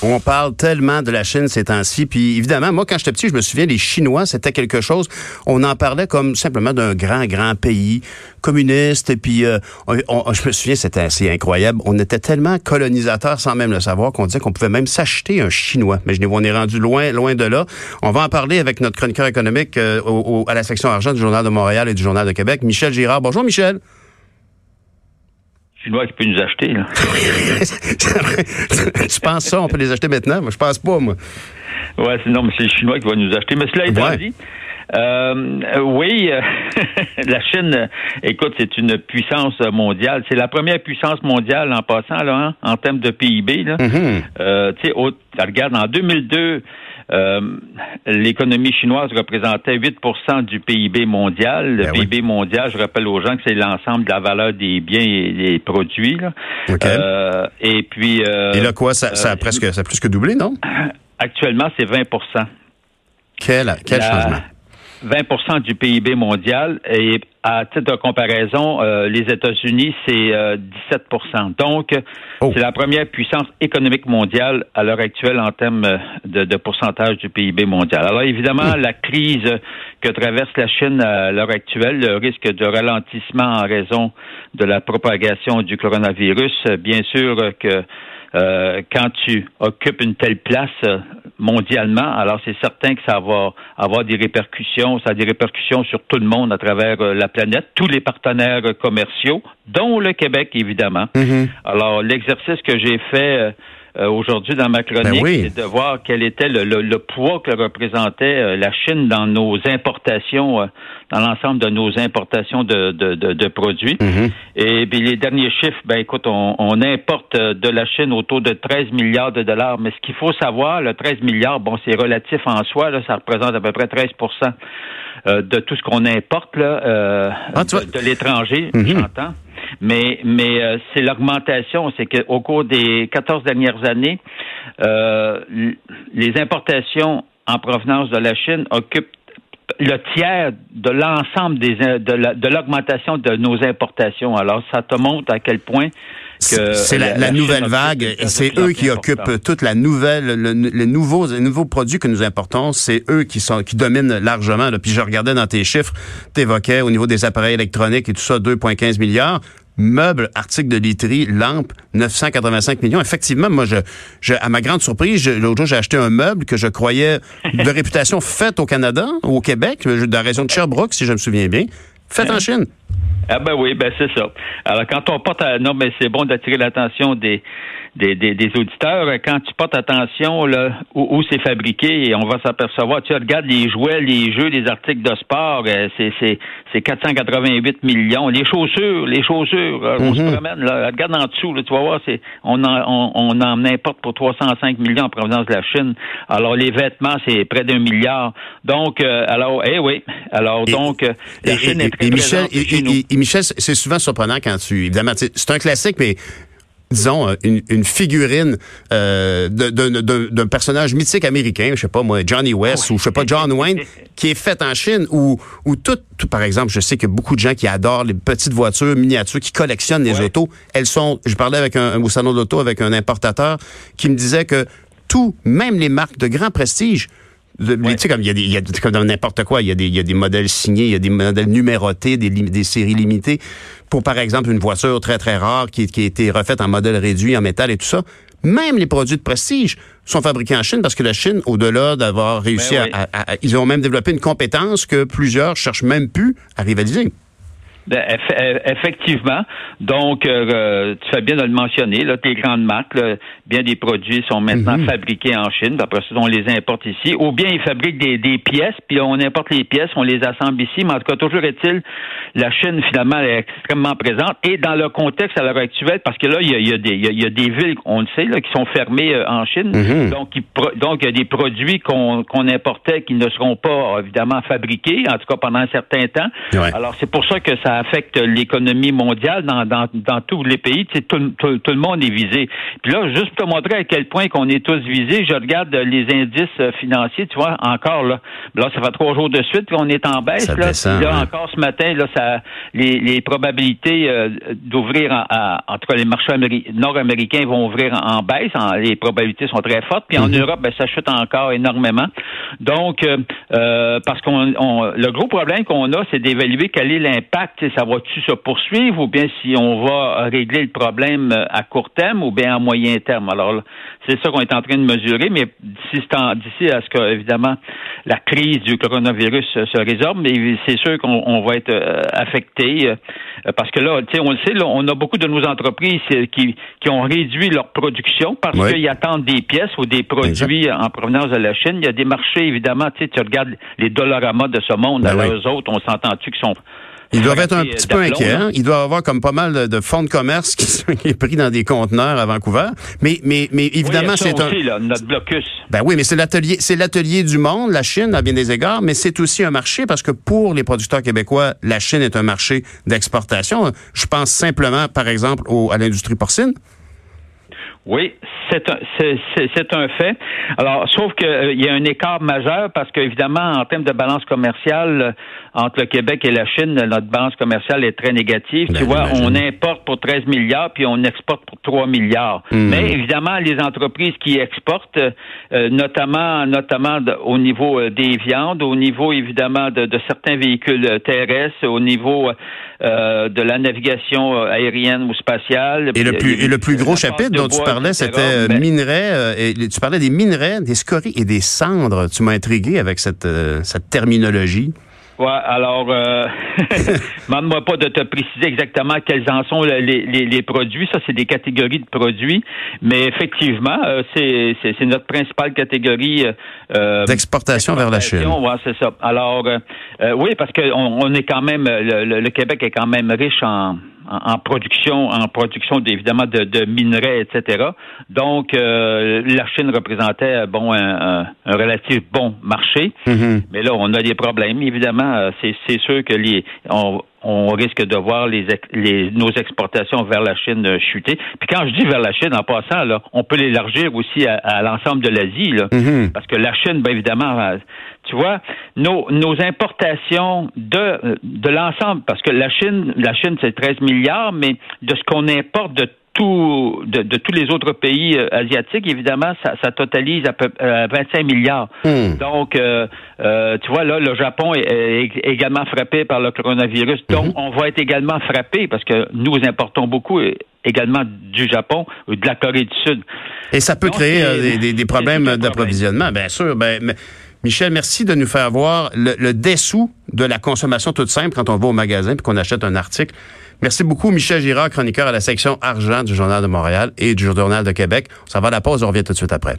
On parle tellement de la Chine ces temps-ci. Puis évidemment, moi, quand j'étais petit, je me souviens, les Chinois, c'était quelque chose. On en parlait comme simplement d'un grand, grand pays communiste. Et puis, euh, je me souviens, c'était assez incroyable. On était tellement colonisateurs sans même le savoir qu'on disait qu'on pouvait même s'acheter un Chinois. Mais je on est rendu loin, loin de là. On va en parler avec notre chroniqueur économique euh, à la section argent du Journal de Montréal et du Journal de Québec, Michel Girard. Bonjour, Michel. Chinois qui peut nous acheter. Là. je pense ça, on peut les acheter maintenant. Moi, je pense pas, moi. Oui, non, mais c'est les Chinois qui vont nous acheter. Mais cela étant dit, euh, oui, euh, la Chine, écoute, c'est une puissance mondiale. C'est la première puissance mondiale en passant là, hein, en termes de PIB. Là. Mm-hmm. euh, tu sais, regarde, en 2002, euh, l'économie chinoise représentait 8% du PIB mondial. Le ben PIB mondial, je rappelle aux gens que c'est l'ensemble de la valeur des biens et des produits. Là. Euh, et puis... Euh, et là, quoi, ça, ça, a presque ça a plus que doublé, non? Actuellement, c'est 20 Quel, quel changement? 20% du PIB mondial et à titre de comparaison, euh, les États-Unis, c'est 17% euh, Donc, oh. c'est la première puissance économique mondiale à l'heure actuelle en termes de, de, pourcentage du PIB mondial. Alors, évidemment, hmm. la crise que traverse la Chine à l'heure actuelle, le risque de ralentissement en raison de la propagation du coronavirus, bien sûr que euh, quand tu occupes une telle place euh, mondialement, alors c'est certain que ça va avoir des répercussions, ça a des répercussions sur tout le monde à travers euh, la planète, tous les partenaires commerciaux, dont le Québec évidemment. Mm-hmm. Alors l'exercice que j'ai fait euh, aujourd'hui dans ma chronique, ben c'est de voir quel était le, poids que représentait euh, la Chine dans nos importations, euh, dans l'ensemble de nos importations de, de, produits. Mm-hmm. Et puis les derniers chiffres, ben écoute, on, importe de la Chine autour de 13 milliards de dollars. Mais ce qu'il faut savoir, le 13 milliards, bon, c'est relatif en soi, là, ça représente à peu près 13% de tout ce qu'on importe là, ah, de, l'étranger, mm-hmm. j'entends. Mais, mais euh, c'est l'augmentation. C'est qu'au cours des 14 dernières années, euh, les importations en provenance de la Chine occupent le tiers de l'ensemble des de l'augmentation de, nos importations. Alors, ça te montre à quel point c'est la, nouvelle vague et c'est eux qui occupent toute la nouvelle, les nouveaux, les nouveaux produits que nous importons, c'est eux qui sont qui dominent largement. Puis je regardais dans tes chiffres, tu évoquais au niveau des appareils électroniques et tout ça, 2,15 milliards meubles, articles de literie, lampes, 985 millions. Effectivement, moi, je, je à ma grande surprise, l'autre jour, j'ai acheté un meuble que je croyais de réputation faite au Canada, au Québec, de la région de Sherbrooke, si je me souviens bien, fait en Chine. Ah ben oui, ben c'est ça. Alors quand on porte à... non mais c'est bon d'attirer l'attention des des, des, auditeurs, quand tu portes attention là, où, c'est fabriqué, on va s'apercevoir, tu regardes les jouets, les jeux, les articles de sport, euh, c'est, c'est, 488 millions. Les chaussures, les chaussures, on se mhm. promène, là, regarde en dessous, là, tu vas voir, c'est, on, en, on, en importe pour 305 millions en provenance de la Chine. Alors, les vêtements, c'est près d'un milliard. Donc, euh, alors, eh oui, alors, donc, euh, la Chine est très Michel, et, Michel, c'est souvent surprenant quand tu, évidemment, c'est un classique, mais disons, euh, une, figurine euh, d'un personnage mythique américain, je sais pas moi, Johnny West ah ou je sais pas John Wayne, qui est fait en Chine, ou ou tout, par exemple, je sais que beaucoup de gens qui adorent les petites voitures miniatures, qui collectionnent les autos, elles sont. Je parlais avec un, au salon d'auto avec un importateur qui me disait que tout, même les marques de grand prestige, tu sais, comme il y a des, il y a, comme dans n'importe quoi, il y, a des, il y a des modèles signés, il y a des modèles numérotés, des, des séries limitées. Pour, par exemple, une voiture très, très rare qui, qui a été refaite en modèle réduit, en métal et tout ça. Même les produits de prestige sont fabriqués en Chine parce que la Chine, au-delà d'avoir réussi ben à, Ils ont même développé une compétence que plusieurs cherchent même plus à rivaliser. Ben, effectivement. Donc, euh, euh, tu fais bien de le mentionner. Là, tes grandes marques, bien des produits sont maintenant mhm. fabriqués en Chine. Après ça, on les importe ici. Ou bien ils fabriquent des, des, pièces, puis on importe les pièces, on les assemble ici. Mais en tout cas, toujours est-il, la Chine, finalement, est extrêmement présente. Et dans le contexte à l'heure actuelle, parce que là, il y a, il y a, des, il y a des villes, on le sait, là, qui sont fermées euh, en Chine. Mhm. Donc, il, donc, il y a des produits qu'on qu'on importait qui ne seront pas, évidemment, fabriqués, en tout cas pendant un certain temps. Alors, c'est pour ça que ça affecte l'économie mondiale dans, dans, dans tous les pays. Tout, tout, tout, le monde est visé. Puis là, juste pour te montrer à quel point qu'on est tous visés, je regarde les indices financiers, tu vois, encore là. Là, ça fait trois jours de suite qu'on est en baisse. là. là encore ce matin, là, ça, les, les probabilités euh, d'ouvrir entre les marchés nord-américains vont ouvrir en, baisse. les probabilités sont très fortes. Puis en mm-hmm. Europe, ben, ça chute encore énormément. Donc, euh, euh, parce qu'on le gros problème qu'on a, c'est d'évaluer quel est l'impact. Ça va-tu se poursuivre ou bien si on va régler le problème à court terme ou bien à moyen terme? Alors, c'est ça qu'on est en train de mesurer, mais d'ici à ce que, évidemment, la crise du coronavirus se résorbe, mais c'est sûr qu'on va être euh, affecté euh, parce que là, tu sais, on le sait, là, on a beaucoup de nos entreprises euh, qui, qui ont réduit leur production parce qu'ils attendent des pièces ou des produits en provenance de la Chine. Il y a des marchés, évidemment, tu sais, tu regardes les dollaramas de ce monde, ben eux autres, on s'entend-tu qui sont ils doivent être un petit peu inquiets. Hein? Ils doivent avoir comme pas mal de, fonds de commerce qui sont pris dans des conteneurs à Vancouver. Mais, mais, mais évidemment, c'est un. Là, notre blocus. Ben oui, mais c'est l'atelier, c'est l'atelier du monde, la Chine, à bien des égards, mais c'est aussi un marché parce que pour les producteurs québécois, la Chine est un marché d'exportation. Je pense simplement, par exemple, au, à l'industrie porcine. Oui, c'est un, c'est, un fait. Alors, sauf qu'il euh, y a un écart majeur parce qu'évidemment, en termes de balance commerciale euh, entre le Québec et la Chine, notre balance commerciale est très négative. tu ben, vois, on importe pour 13 milliards puis on exporte pour 3 milliards. Hmm. Mais évidemment, les entreprises qui exportent, euh, notamment, notamment au niveau des viandes, au niveau évidemment de, de certains véhicules terrestres, au niveau de la navigation aérienne ou spatiale. Et le plus, et le plus gros chapitre dont tu parlais, c'était euh, minerais. Euh, et tu parlais des minerais, des scories et des cendres. Tu m'as intrigué avec cette, euh, cette terminologie. Ouais, alors, euh, demande-moi pas de te préciser exactement quels en sont les, les, les produits. Ça, c'est des catégories de produits. Mais effectivement, c'est, c'est, notre principale catégorie. Euh, d'exportation vers la Chine. Ouais, c'est ça. Alors, oui, parce que on, est quand même, le, Québec est quand même riche en, en, production, en production évidemment de, de, minerais, etc. Donc, euh, la Chine représentait bon un, un, relatif bon marché, mm-hmm. mais là on a des problèmes. Évidemment, euh, c'est sûr que les on, on risque de voir les, les, nos exportations vers la Chine euh, chuter. Puis quand je dis vers la Chine, en passant, là, on peut l'élargir aussi à, l'ensemble de l'Asie, mm-hmm. parce que la Chine, bien évidemment, euh, tu vois, nos, nos importations de, de l'ensemble, parce que la Chine, la Chine, c'est 13 milliards, mais de ce qu'on importe de de, tous les autres pays euh, asiatiques, évidemment, ça, totalise à peu 25 milliards. Hmm. Donc, euh, euh, tu vois, là, le Japon est, également frappé par le coronavirus. Donc, hmm. on va être également frappé parce que nous importons beaucoup également du Japon ou de la Corée du Sud. Et ça peut créer des, problèmes d'approvisionnement, bien sûr. Ben, Michel, merci de nous faire voir le, dessous de la consommation toute simple quand on va au magasin puis qu'on achète un article. Merci beaucoup, Michel Girard, chroniqueur à la section argent du Journal de Montréal et du Journal de Québec. On s'en va à la pause, on revient tout de suite après.